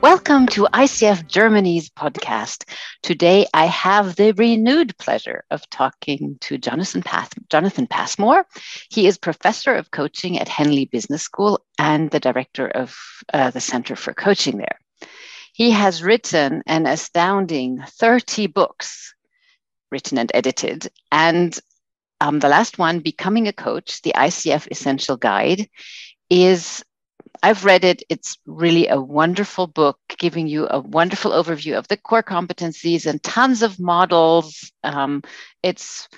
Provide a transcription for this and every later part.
Welcome to ICF Germany's podcast. Today, I have the renewed pleasure of talking to Jonathan, Path- Jonathan Passmore. He is professor of coaching at Henley Business School and the director of uh, the Center for Coaching there. He has written an astounding 30 books, written and edited, and um, the last one, Becoming a Coach, the ICF Essential Guide, is I've read it. It's really a wonderful book, giving you a wonderful overview of the core competencies and tons of models. Um, it's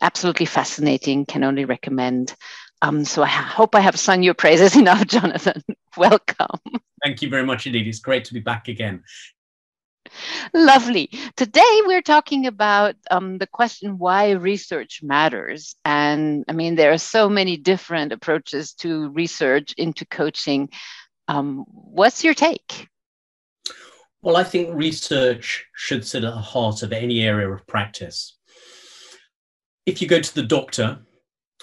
absolutely fascinating. Can only recommend. Um, so I hope I have sung your praises enough, Jonathan. Welcome. Thank you very much indeed. It's great to be back again. Lovely. Today we're talking about um, the question why research matters. And I mean, there are so many different approaches to research into coaching. Um, what's your take? Well, I think research should sit at the heart of any area of practice. If you go to the doctor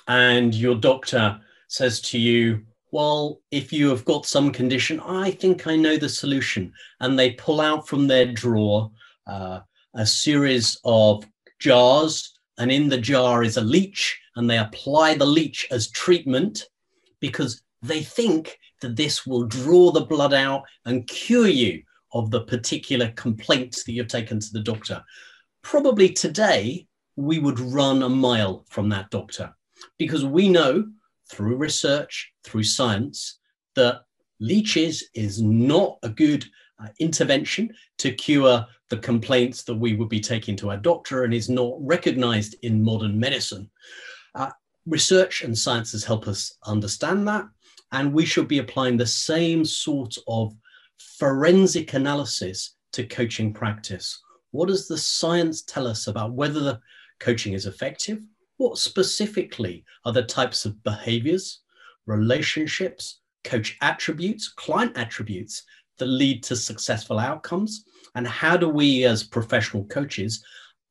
and your doctor says to you, well, if you have got some condition, I think I know the solution. And they pull out from their drawer uh, a series of jars, and in the jar is a leech, and they apply the leech as treatment because they think that this will draw the blood out and cure you of the particular complaints that you've taken to the doctor. Probably today, we would run a mile from that doctor because we know through research, through science, that leeches is not a good uh, intervention to cure the complaints that we would be taking to our doctor and is not recognized in modern medicine. Uh, research and sciences help us understand that, and we should be applying the same sort of forensic analysis to coaching practice. What does the science tell us about whether the coaching is effective what specifically are the types of behaviors, relationships, coach attributes, client attributes that lead to successful outcomes? And how do we, as professional coaches,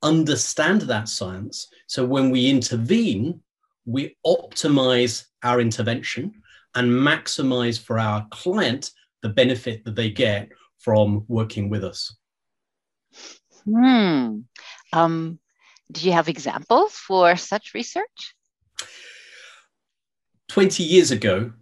understand that science so when we intervene, we optimize our intervention and maximize for our client the benefit that they get from working with us? Hmm. Um, do you have examples for such research? 20 years ago,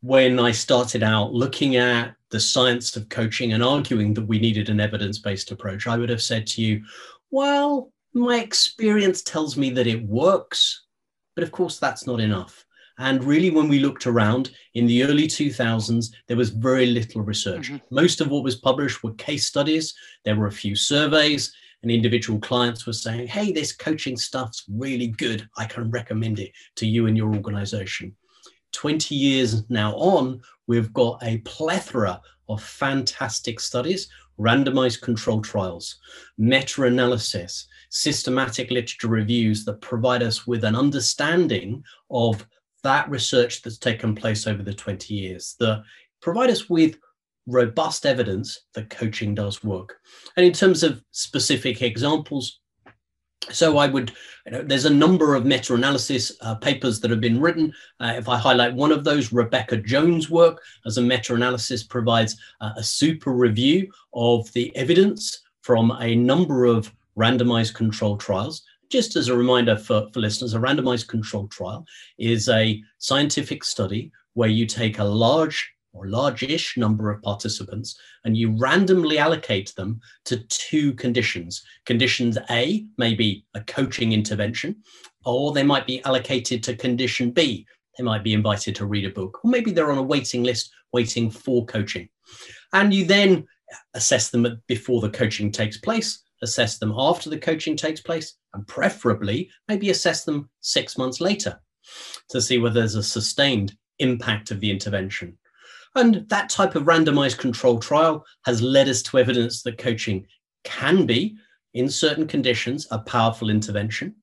when I started out looking at the science of coaching and arguing that we needed an evidence based approach, I would have said to you, well, my experience tells me that it works. But of course, that's not enough. And really, when we looked around in the early 2000s, there was very little research. Mm-hmm. Most of what was published were case studies, there were a few surveys, and individual clients were saying, hey, this coaching stuff's really good. I can recommend it to you and your organization. 20 years now on, we've got a plethora of fantastic studies, randomized control trials, meta analysis, systematic literature reviews that provide us with an understanding of that research that's taken place over the 20 years, that provide us with robust evidence that coaching does work. And in terms of specific examples, so I would, you know, there's a number of meta-analysis uh, papers that have been written. Uh, if I highlight one of those, Rebecca Jones' work as a meta-analysis provides uh, a super review of the evidence from a number of randomized control trials. Just as a reminder for, for listeners, a randomized control trial is a scientific study where you take a large or large-ish number of participants, and you randomly allocate them to two conditions. Conditions A may be a coaching intervention, or they might be allocated to condition B. They might be invited to read a book, or maybe they're on a waiting list waiting for coaching. And you then assess them before the coaching takes place, assess them after the coaching takes place, and preferably maybe assess them six months later to see whether there's a sustained impact of the intervention. And that type of randomized control trial has led us to evidence that coaching can be, in certain conditions, a powerful intervention.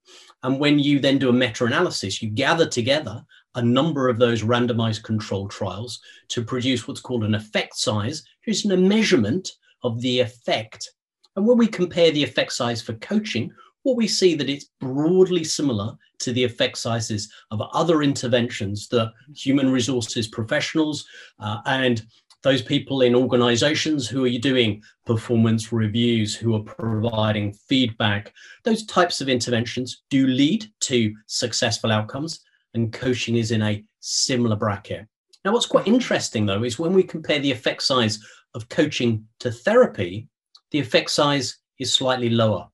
And when you then do a meta analysis, you gather together a number of those randomized control trials to produce what's called an effect size, which is a measurement of the effect. And when we compare the effect size for coaching, what we see that it's broadly similar to the effect sizes of other interventions that human resources professionals uh, and those people in organizations who are doing performance reviews, who are providing feedback, those types of interventions do lead to successful outcomes, and coaching is in a similar bracket. Now, what's quite interesting though is when we compare the effect size of coaching to therapy, the effect size is slightly lower.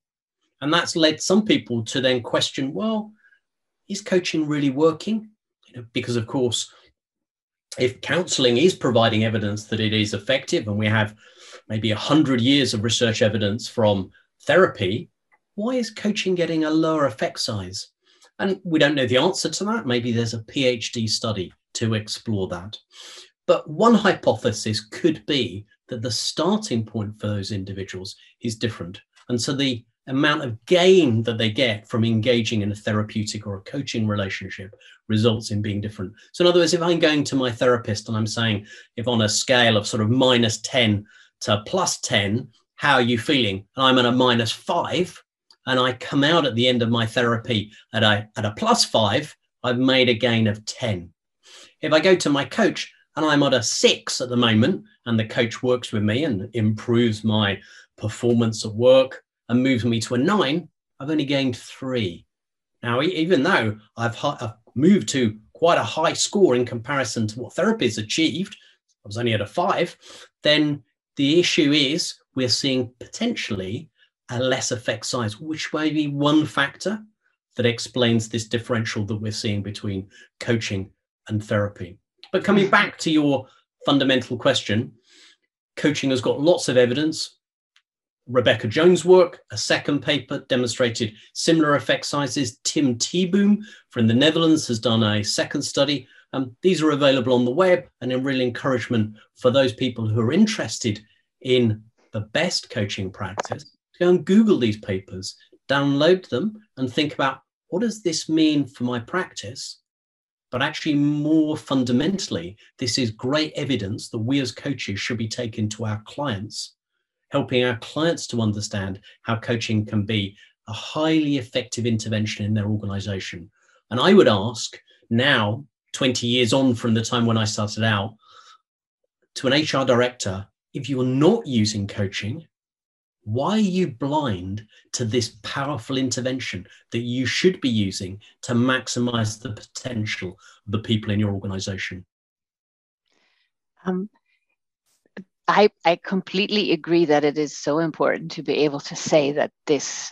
And that's led some people to then question well, is coaching really working? You know, because, of course, if counseling is providing evidence that it is effective, and we have maybe 100 years of research evidence from therapy, why is coaching getting a lower effect size? And we don't know the answer to that. Maybe there's a PhD study to explore that. But one hypothesis could be that the starting point for those individuals is different. And so the amount of gain that they get from engaging in a therapeutic or a coaching relationship results in being different. So, in other words, if I'm going to my therapist and I'm saying, if on a scale of sort of minus 10 to plus 10, how are you feeling? And I'm at a minus five, and I come out at the end of my therapy at a, at a plus five, I've made a gain of 10. If I go to my coach and I'm at a six at the moment, and the coach works with me and improves my performance at work and moves me to a nine, I've only gained three. Now, even though I've, I've moved to quite a high score in comparison to what therapy has achieved, I was only at a five, then the issue is we're seeing potentially a less effect size, which may be one factor that explains this differential that we're seeing between coaching and therapy. But coming back to your fundamental question, coaching has got lots of evidence. Rebecca Jones' work, a second paper, demonstrated similar effect sizes. Tim Theeboom from the Netherlands has done a second study. Um, these are available on the web and a real encouragement for those people who are interested in the best coaching practice to go and Google these papers, download them, and think about what does this mean for my practice? But actually, more fundamentally, this is great evidence that we as coaches should be taking to our clients, helping our clients to understand how coaching can be a highly effective intervention in their organization. And I would ask now, 20 years on from the time when I started out, to an HR director, if you're not using coaching, why are you blind to this powerful intervention that you should be using to maximize the potential of the people in your organization? Um, I, I completely agree that it is so important to be able to say that this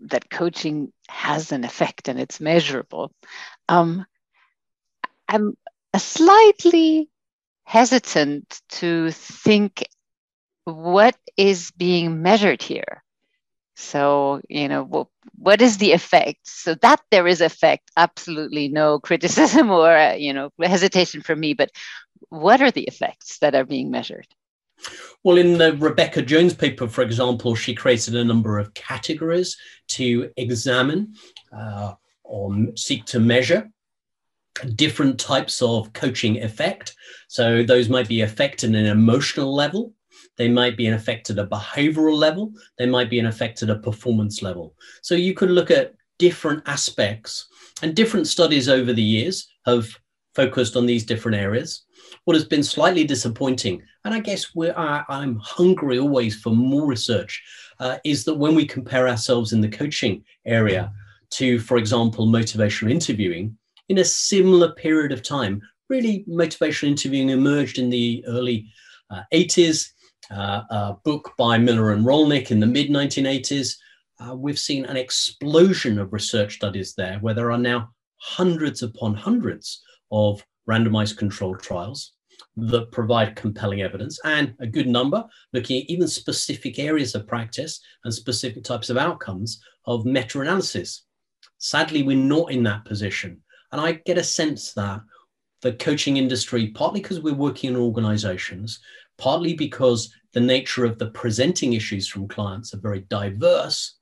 that coaching has an effect and it's measurable. Um, I'm slightly hesitant to think what is being measured here. So you know what, what is the effect? So that there is effect absolutely no criticism or uh, you know hesitation from me but what are the effects that are being measured well, in the Rebecca Jones paper, for example, she created a number of categories to examine uh, or seek to measure different types of coaching effect. So, those might be effect in an emotional level, they might be an effect at a behavioral level. They might be an effect at a performance level. So you could look at different aspects and different studies over the years have focused on these different areas. What has been slightly disappointing, and I guess we're, I'm hungry always for more research, uh, is that when we compare ourselves in the coaching area to, for example, motivational interviewing, in a similar period of time, really motivational interviewing emerged in the early uh, 80s uh, a book by Miller and Rollnick in the mid 1980s. Uh, we've seen an explosion of research studies there where there are now hundreds upon hundreds of randomized controlled trials that provide compelling evidence and a good number looking at even specific areas of practice and specific types of outcomes of meta analysis. Sadly, we're not in that position. And I get a sense that the coaching industry, partly because we're working in organizations, partly because the nature of the presenting issues from clients are very diverse,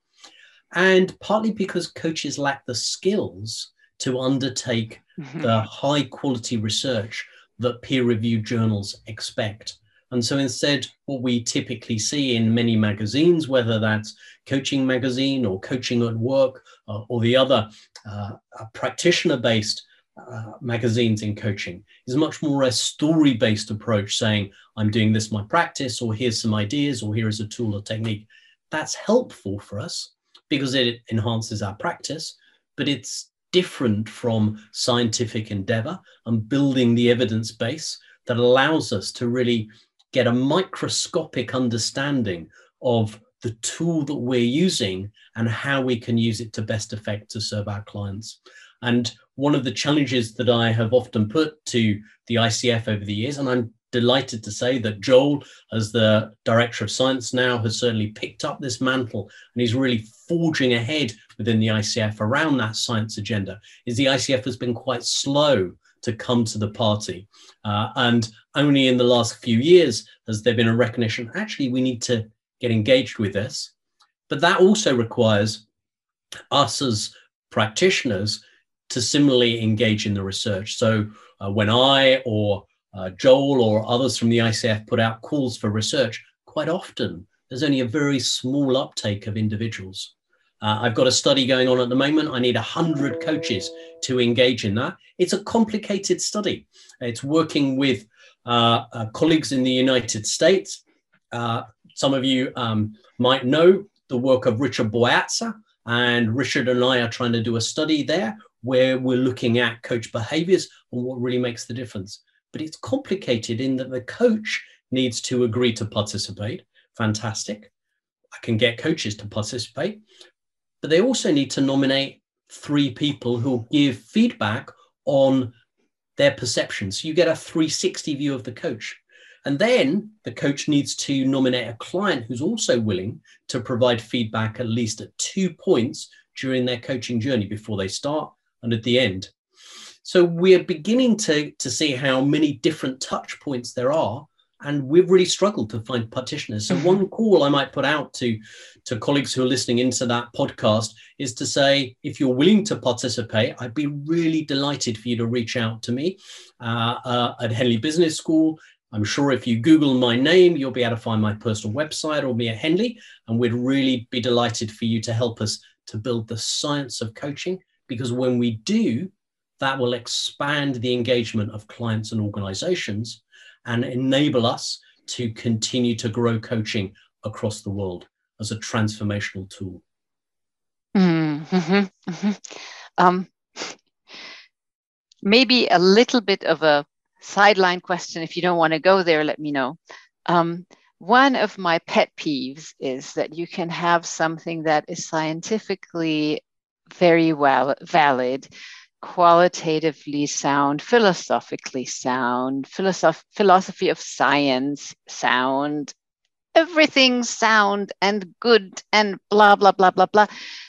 and partly because coaches lack the skills to undertake mm-hmm. the high quality research that peer reviewed journals expect. And so instead, what we typically see in many magazines, whether that's Coaching Magazine or Coaching at Work uh, or the other uh, practitioner based uh, magazines in coaching is much more a story based approach saying i'm doing this my practice or here's some ideas or here is a tool or technique that's helpful for us because it enhances our practice but it's different from scientific endeavor and building the evidence base that allows us to really get a microscopic understanding of the tool that we're using and how we can use it to best effect to serve our clients. And one of the challenges that I have often put to the ICF over the years, and I'm delighted to say that Joel, as the director of science now, has certainly picked up this mantle and he's really forging ahead within the ICF around that science agenda. Is the ICF has been quite slow to come to the party, uh, and only in the last few years has there been a recognition. Actually, we need to get engaged with this, but that also requires us as practitioners to similarly engage in the research. So uh, when I or uh, Joel or others from the ICF put out calls for research, quite often there's only a very small uptake of individuals. Uh, I've got a study going on at the moment. I need 100 coaches to engage in that. It's a complicated study. It's working with uh, uh, colleagues in the United States. Uh, some of you um, might know the work of Richard Boyatzis, and Richard and I are trying to do a study there where we're looking at coach behaviors and what really makes the difference but it's complicated in that the coach needs to agree to participate. Fantastic. I can get coaches to participate, but they also need to nominate three people who give feedback on their perceptions. So you get a 360 view of the coach. And then the coach needs to nominate a client who's also willing to provide feedback at least at two points during their coaching journey before they start and at the end. So we're beginning to, to see how many different touch points there are. And we've really struggled to find practitioners. So, mm-hmm. one call I might put out to, to colleagues who are listening into that podcast is to say, if you're willing to participate, I'd be really delighted for you to reach out to me uh, uh, at Henley Business School. I'm sure if you Google my name, you'll be able to find my personal website or me at Henley. And we'd really be delighted for you to help us to build the science of coaching. Because when we do, that will expand the engagement of clients and organizations and enable us to continue to grow coaching across the world as a transformational tool. Mm-hmm, mm-hmm. Um, maybe a little bit of a sideline question. If you don't want to go there, let me know. Um, one of my pet peeves is that you can have something that is scientifically very well valid qualitatively sound, philosophically sound, philosoph- philosophy of science sound, everything sound and good and blah blah blah blah blah.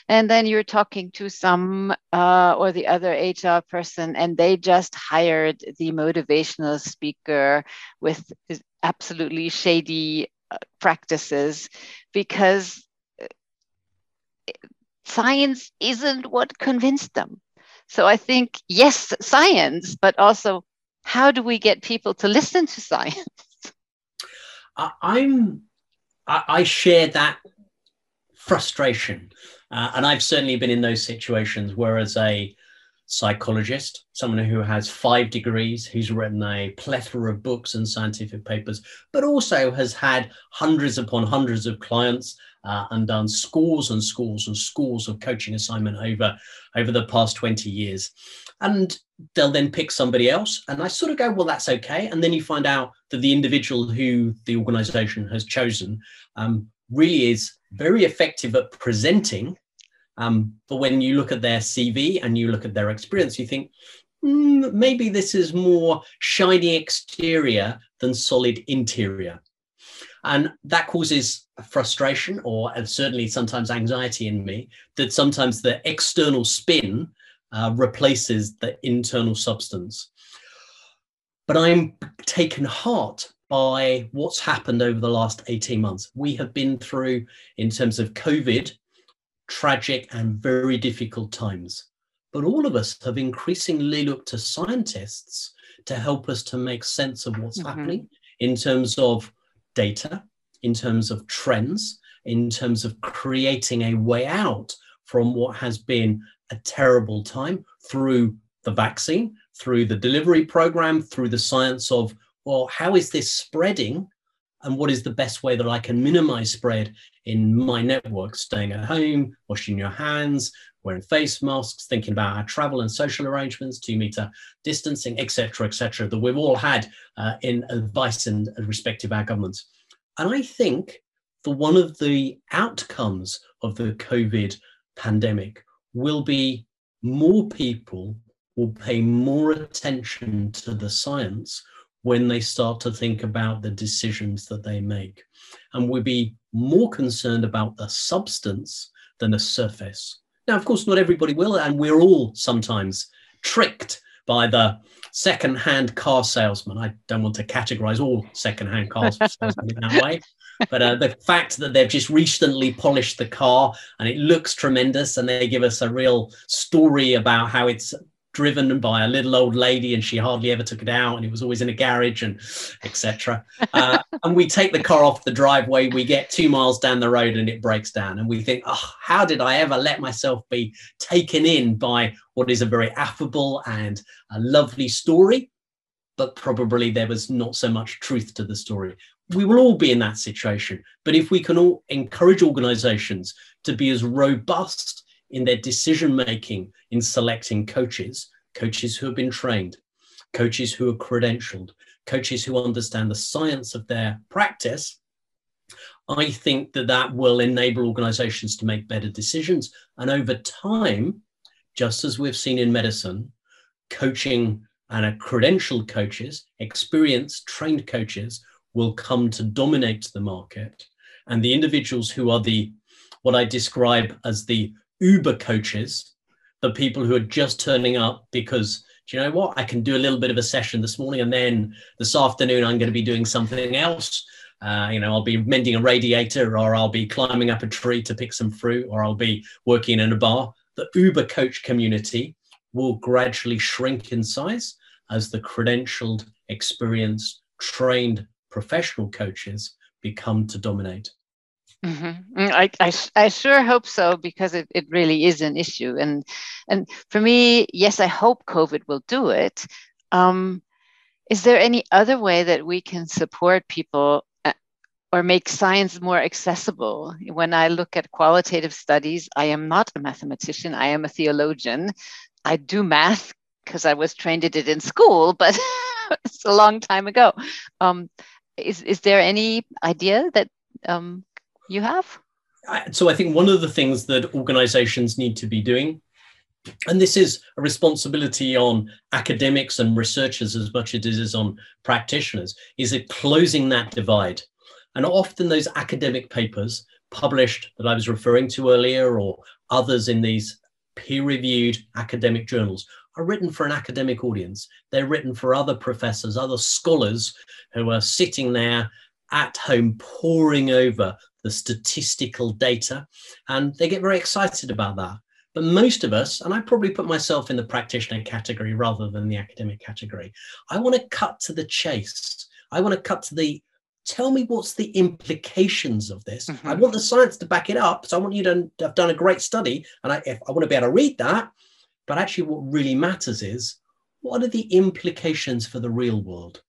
And then you're talking to some uh, or the other hr person and they just hired the motivational speaker with absolutely shady uh, practices because uh, science isn't what convinced them so I think, yes, science, but also how do we get people to listen to science? I'm, I share that frustration. Uh, and I've certainly been in those situations where, as a psychologist, someone who has five degrees, who's written a plethora of books and scientific papers, but also has had hundreds upon hundreds of clients uh, and done scores and scores and scores of coaching assignment over over the past 20 years. And they'll then pick somebody else and i sort of go well that's okay. And then you find out that the individual who the organization has chosen um, really is very effective at presenting um, but when you look at their cv and you look at their experience you think mm, maybe this is more shiny exterior than solid interior and that causes frustration or certainly sometimes anxiety in me that sometimes the external spin uh, replaces the internal substance. But I'm taken heart by what's happened over the last 18 months. We have been through, in terms of COVID, tragic and very difficult times. But all of us have increasingly looked to scientists to help us to make sense of what's mm-hmm. happening in terms of data, in terms of trends, in terms of creating a way out from what has been a terrible time through the vaccine, through the delivery program, through the science of, well, how is this spreading? And what is the best way that I can minimize spread in my network? Staying at home, washing your hands, wearing face masks, thinking about our travel and social arrangements, two meter distancing, etc., etc., that we've all had uh, in advice and respective our governments. And I think that one of the outcomes of the COVID pandemic will be more people will pay more attention to the science when they start to think about the decisions that they make and we'll be more concerned about the substance than the surface. Now, of course, not everybody will, and we're all sometimes tricked by the second-hand car salesman. I don't want to categorize all second-hand car salesmen in that way, but uh, the fact that they've just recently polished the car and it looks tremendous, and they give us a real story about how it's driven by a little old lady and she hardly ever took it out and it was always in a garage and etc uh, and we take the car off the driveway we get two miles down the road and it breaks down. And we think oh how did i ever let myself be taken in by what is a very affable and a lovely story? But probably there was not so much truth to the story. We will all be in that situation. But if we can all encourage organizations to be as robust in their decision making in selecting coaches, coaches who have been trained, coaches who are credentialed, coaches who understand the science of their practice, I think that that will enable organizations to make better decisions. And over time, just as we've seen in medicine, coaching and credentialed coaches, experienced, trained coaches will come to dominate the market. And the individuals who are the, what I describe as the Uber coaches, the people who are just turning up because do you know what? I can do a little bit of a session this morning, and then this afternoon I'm going to be doing something else. Uh, you know, I'll be mending a radiator, or I'll be climbing up a tree to pick some fruit, or I'll be working in a bar. The Uber coach community will gradually shrink in size as the credentialed, experienced, trained professional coaches become to dominate. Mm-hmm. Mm, I, I, I sure hope so because it, it really is an issue. And, and for me, yes, I hope COVID will do it. Um, is there any other way that we can support people uh, or make science more accessible? When I look at qualitative studies, I am not a mathematician, I am a theologian. I do math because I was trained in it in school, but it's a long time ago. Um, is, is there any idea that um, you have? So I think one of the things that organizations need to be doing, and this is a responsibility on academics and researchers as much as it is on practitioners, is closing that divide. And often those academic papers published that I was referring to earlier or others in these peer-reviewed academic journals are written for an academic audience. They're written for other professors, other scholars who are sitting there at home poring over the statistical data, and they get very excited about that. But most of us, and I probably put myself in the practitioner category rather than the academic category, I want to cut to the chase. I want to cut to the tell me what's the implications of this. Mm-hmm. I want the science to back it up. So I want you to have done a great study, and I, I want to be able to read that. But actually, what really matters is what are the implications for the real world?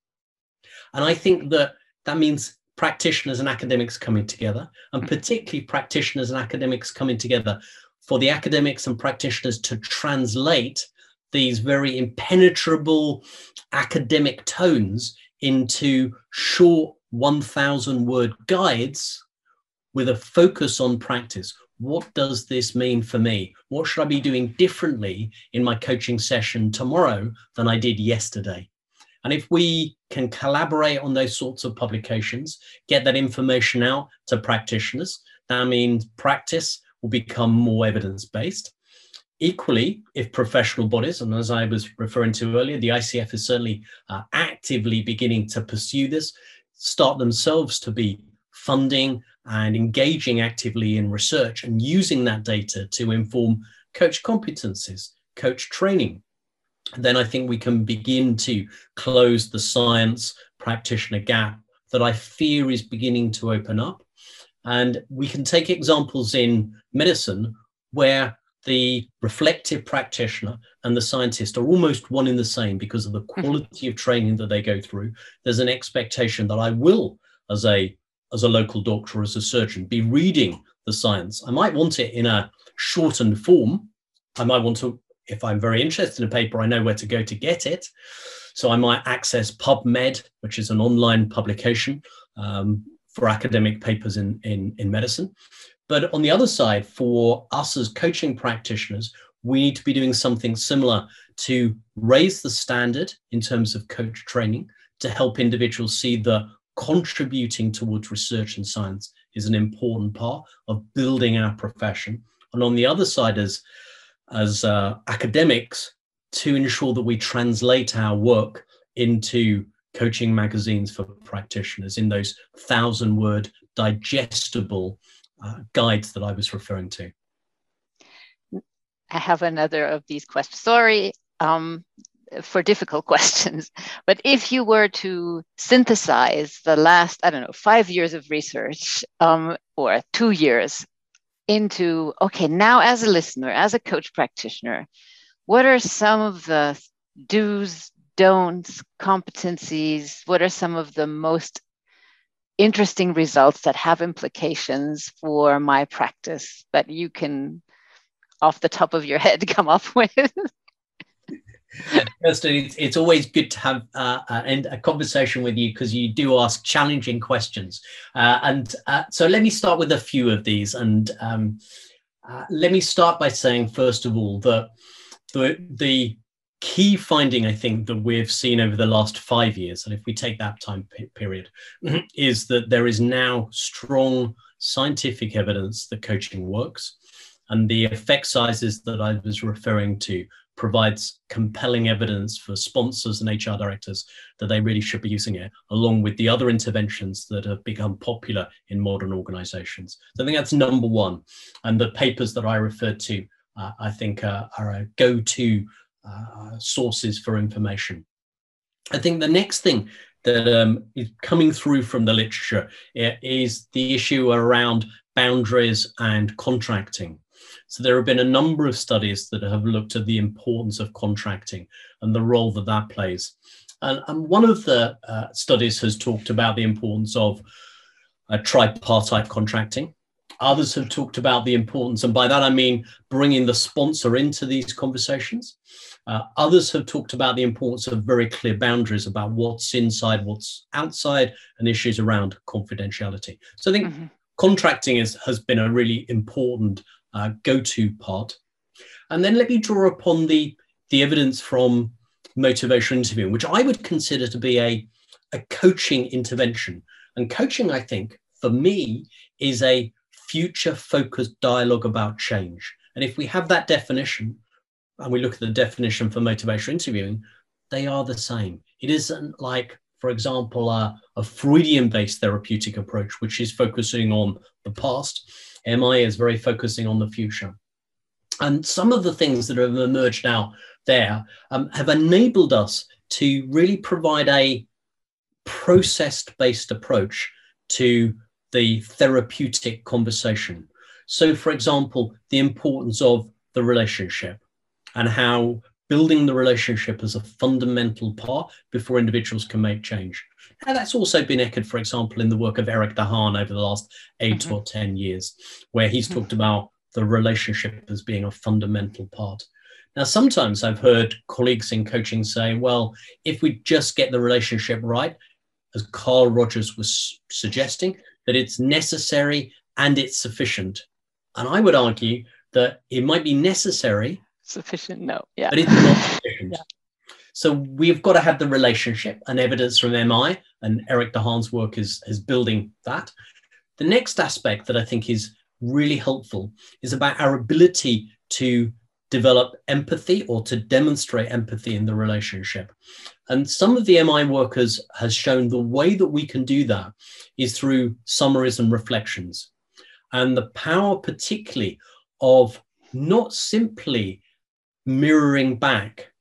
And I think that that means practitioners and academics coming together, and mm-hmm. particularly practitioners and academics coming together for the academics and practitioners to translate these very impenetrable academic tones into short 1000 word guides with a focus on practice. What does this mean for me? What should I be doing differently in my coaching session tomorrow than I did yesterday? And if we can collaborate on those sorts of publications, get that information out to practitioners, that means practice will become more evidence based. Equally, if professional bodies, and as I was referring to earlier, the ICF is certainly uh, actively beginning to pursue this, start themselves to be funding and engaging actively in research and using that data to inform coach competencies, coach training, then I think we can begin to close the science practitioner gap that I fear is beginning to open up. And we can take examples in medicine where the reflective practitioner and the scientist are almost one in the same because of the mm-hmm. quality of training that they go through. There's an expectation that I will, as a as a local doctor or as a surgeon, be reading the science. I might want it in a shortened form. I might want to, if I'm very interested in a paper, I know where to go to get it. So I might access PubMed, which is an online publication um, for academic papers in, in, in medicine. But on the other side, for us as coaching practitioners, we need to be doing something similar to raise the standard in terms of coach training to help individuals see that contributing towards research and science is an important part of building our profession. And on the other side, as, as uh, academics, to ensure that we translate our work into coaching magazines for practitioners in those thousand word digestible uh, guides that I was referring to. I have another of these questions. Sorry um, for difficult questions, but if you were to synthesize the last, I don't know, five years of research um, or two years into, okay, now as a listener, as a coach practitioner, what are some of the do's, don'ts, competencies? What are some of the most interesting results that have implications for my practice that you can off the top of your head come up with Kirsten, it's, it's always good to have uh, a, a conversation with you because you do ask challenging questions. Uh, and uh, so let me start with a few of these. And um, uh, let me start by saying, first of all, that the, the key finding I think that we've seen over the last five years, and if we take that time period, is that there is now strong scientific evidence that coaching works. And the effect sizes that I was referring to provides compelling evidence for sponsors and HR directors that they really should be using it, along with the other interventions that have become popular in modern organizations. So I think that's number one. And the papers that I referred to, uh, I think, uh, are a go to uh, sources for information. I think the next thing that um, is coming through from the literature is the issue around boundaries and contracting. So there have been a number of studies that have looked at the importance of contracting and the role that that plays. And, and one of the uh, studies has talked about the importance of uh, tripartite contracting. Others have talked about the importance, and by that I mean bringing the sponsor into these conversations. Uh, others have talked about the importance of very clear boundaries about what's inside, what's outside, and issues around confidentiality. So I think mm-hmm. contracting is, has been a really important uh, part. And then let me draw upon the, the evidence from motivational interviewing, which I would consider to be a, a coaching intervention. And coaching, I think, for me, is a future focused dialogue about change. And if we have that definition, and we look at the definition for motivational interviewing, they are the same. It isn't like, for example, a, a Freudian based therapeutic approach, which is focusing on the past. MI is very focusing on the future. And some of the things that have emerged out there um, have enabled us to really provide a processed based approach to the therapeutic conversation. So, for example, the importance of the relationship and how building the relationship as a fundamental part before individuals can make change. And that's also been echoed, for example, in the work of Erik de Haan over the last 8 mm-hmm. or 10 years, where he's mm-hmm. talked about the relationship as being a fundamental part. Now, sometimes I've heard colleagues in coaching say, well, if we just get the relationship right, as Carl Rogers was suggesting, that it's necessary and it's sufficient. And I would argue that it might be necessary sufficient no yeah. But it's not sufficient yeah. so we've got to have the relationship and evidence from mi and Erik de Haan's work is is building that. The next aspect that i think is really helpful is about our ability to develop empathy or to demonstrate empathy in the relationship. And some of the mi workers has shown the way that we can do that is through summaries and reflections. And the power particularly of not simply mirroring back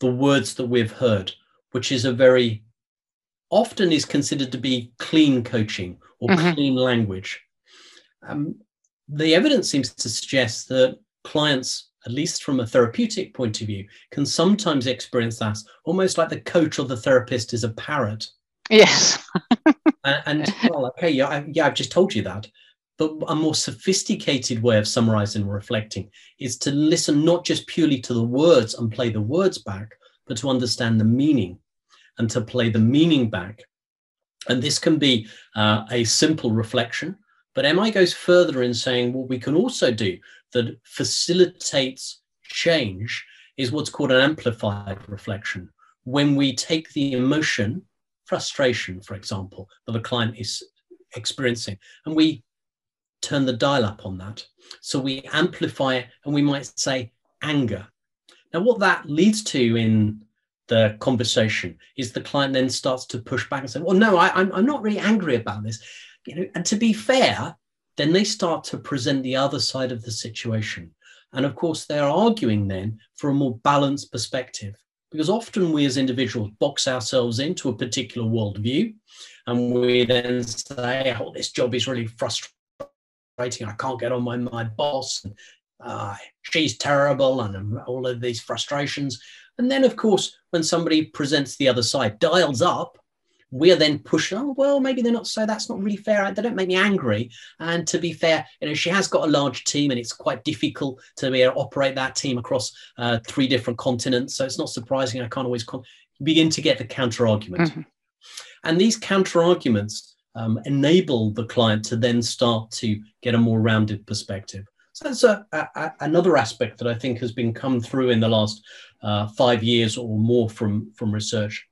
the words that we've heard, which is a very often is considered to be clean coaching or mm-hmm. clean language. Um, the evidence seems to suggest that clients, at least from a therapeutic point of view, can sometimes experience that almost like the coach or the therapist is a parrot. Yes. and, and well, okay, yeah, I, yeah, I've just told you that. But a more sophisticated way of summarizing and reflecting is to listen not just purely to the words and play the words back, but to understand the meaning and to play the meaning back. And this can be uh, a simple reflection, but MI goes further in saying what we can also do that facilitates change is what's called an amplified reflection. When we take the emotion, frustration, for example, that a client is experiencing, and we turn the dial up on that. So we amplify it and we might say anger. Now, what that leads to in the conversation is the client then starts to push back and say, Well, no, I, am not really angry about this. You know, and to be fair, then they start to present the other side of the situation. And of course, they're arguing then for a more balanced perspective. Because often we as individuals box ourselves into a particular worldview and we then say, oh, this job is really frustrating I can't get on my, my boss. And, uh, she's terrible and all of these frustrations. And then, of course, when somebody presents the other side, dials up, we're then pushed, oh, well, maybe they're not so, that's not really fair. They don't make me angry. And to be fair, you know, she has got a large team and it's quite difficult to be able to operate that team across uh, three different continents. So it's not surprising I can't always con- begin to get the counter argument. Mm-hmm. And these counter arguments um, enable the client to then start to get a more rounded perspective. So that's a, a, another aspect that I think has been come through in the last uh, five years or more from, from research.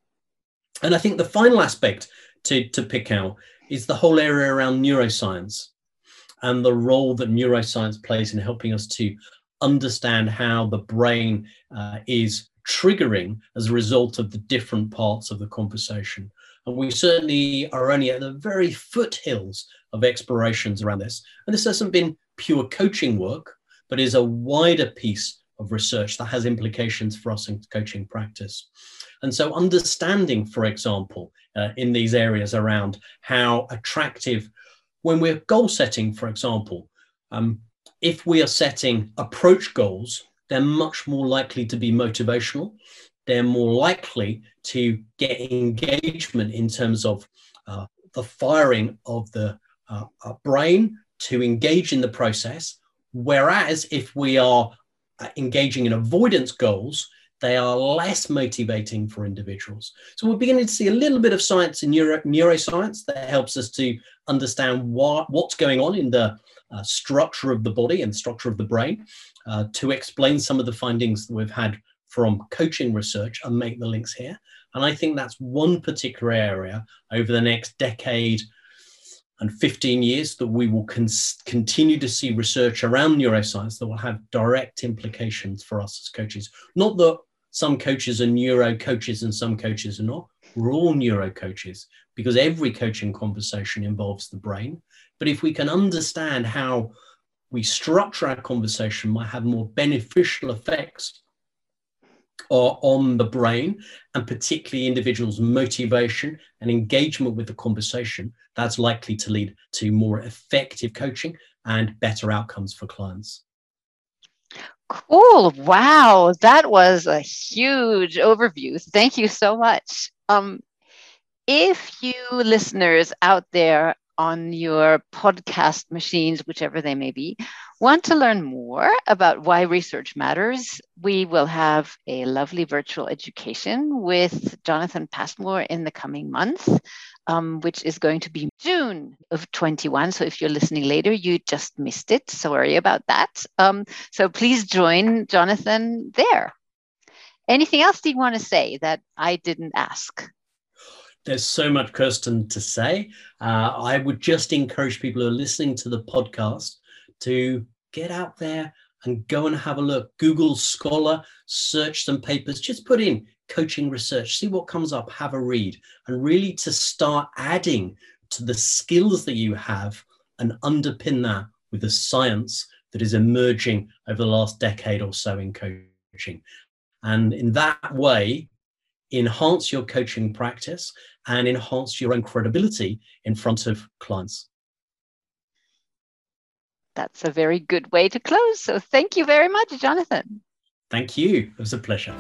And I think the final aspect to, to pick out is the whole area around neuroscience and the role that neuroscience plays in helping us to understand how the brain uh, is triggering as a result of the different parts of the conversation. And we certainly are only at the very foothills of explorations around this. And this hasn't been pure coaching work, but is a wider piece of research that has implications for us in coaching practice. And so, understanding, for example, uh, in these areas around how attractive, when we're goal setting, for example, um, if we are setting approach goals, they're much more likely to be motivational they're more likely to get engagement in terms of uh, the firing of the uh, uh, brain to engage in the process. Whereas if we are uh, engaging in avoidance goals, they are less motivating for individuals. So we're beginning to see a little bit of science in neuro, neuroscience that helps us to understand what, what's going on in the uh, structure of the body and structure of the brain uh, to explain some of the findings that we've had from coaching research and make the links here. And I think that's one particular area over the next decade and 15 years that we will con- continue to see research around neuroscience that will have direct implications for us as coaches. Not that some coaches are neuro coaches and some coaches are not. We're all neuro coaches because every coaching conversation involves the brain. But if we can understand how we structure our conversation might have more beneficial effects are on the brain and particularly individuals' motivation and engagement with the conversation, that's likely to lead to more effective coaching and better outcomes for clients. Cool. Wow. That was a huge overview. Thank you so much. Um, if you listeners out there on your podcast machines, whichever they may be, want to learn more about why research matters, we will have a lovely virtual education with Jonathan Passmore in the coming month, um, which is going to be June of 21. So if you're listening later, you just missed it. Sorry about that. Um, so please join Jonathan there. Anything else do you want to say that I didn't ask? There's so much, Kirsten, to say. Uh, I would just encourage people who are listening to the podcast to get out there and go and have a look. Google Scholar, search some papers, just put in coaching research, see what comes up, have a read, and really to start adding to the skills that you have and underpin that with the science that is emerging over the last decade or so in coaching. And in that way, enhance your coaching practice and enhance your own credibility in front of clients. that's a very good way to close. So thank you very much, Jonathan. Thank you. It was a pleasure.